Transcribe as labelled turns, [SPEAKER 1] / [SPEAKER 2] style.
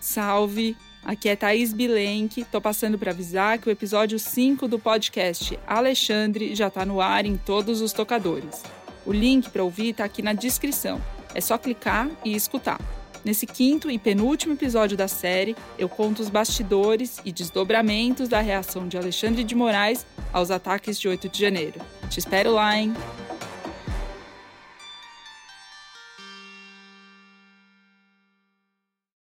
[SPEAKER 1] Salve! Aqui é Thaís Bilenque, tô passando para avisar que o episódio 5 do podcast Alexandre já tá no ar em todos os tocadores. O link para ouvir tá aqui na descrição. É só clicar e escutar. Nesse quinto e penúltimo episódio da série, eu conto os bastidores e desdobramentos da reação de Alexandre de Moraes aos ataques de 8 de janeiro. Te espero lá, hein?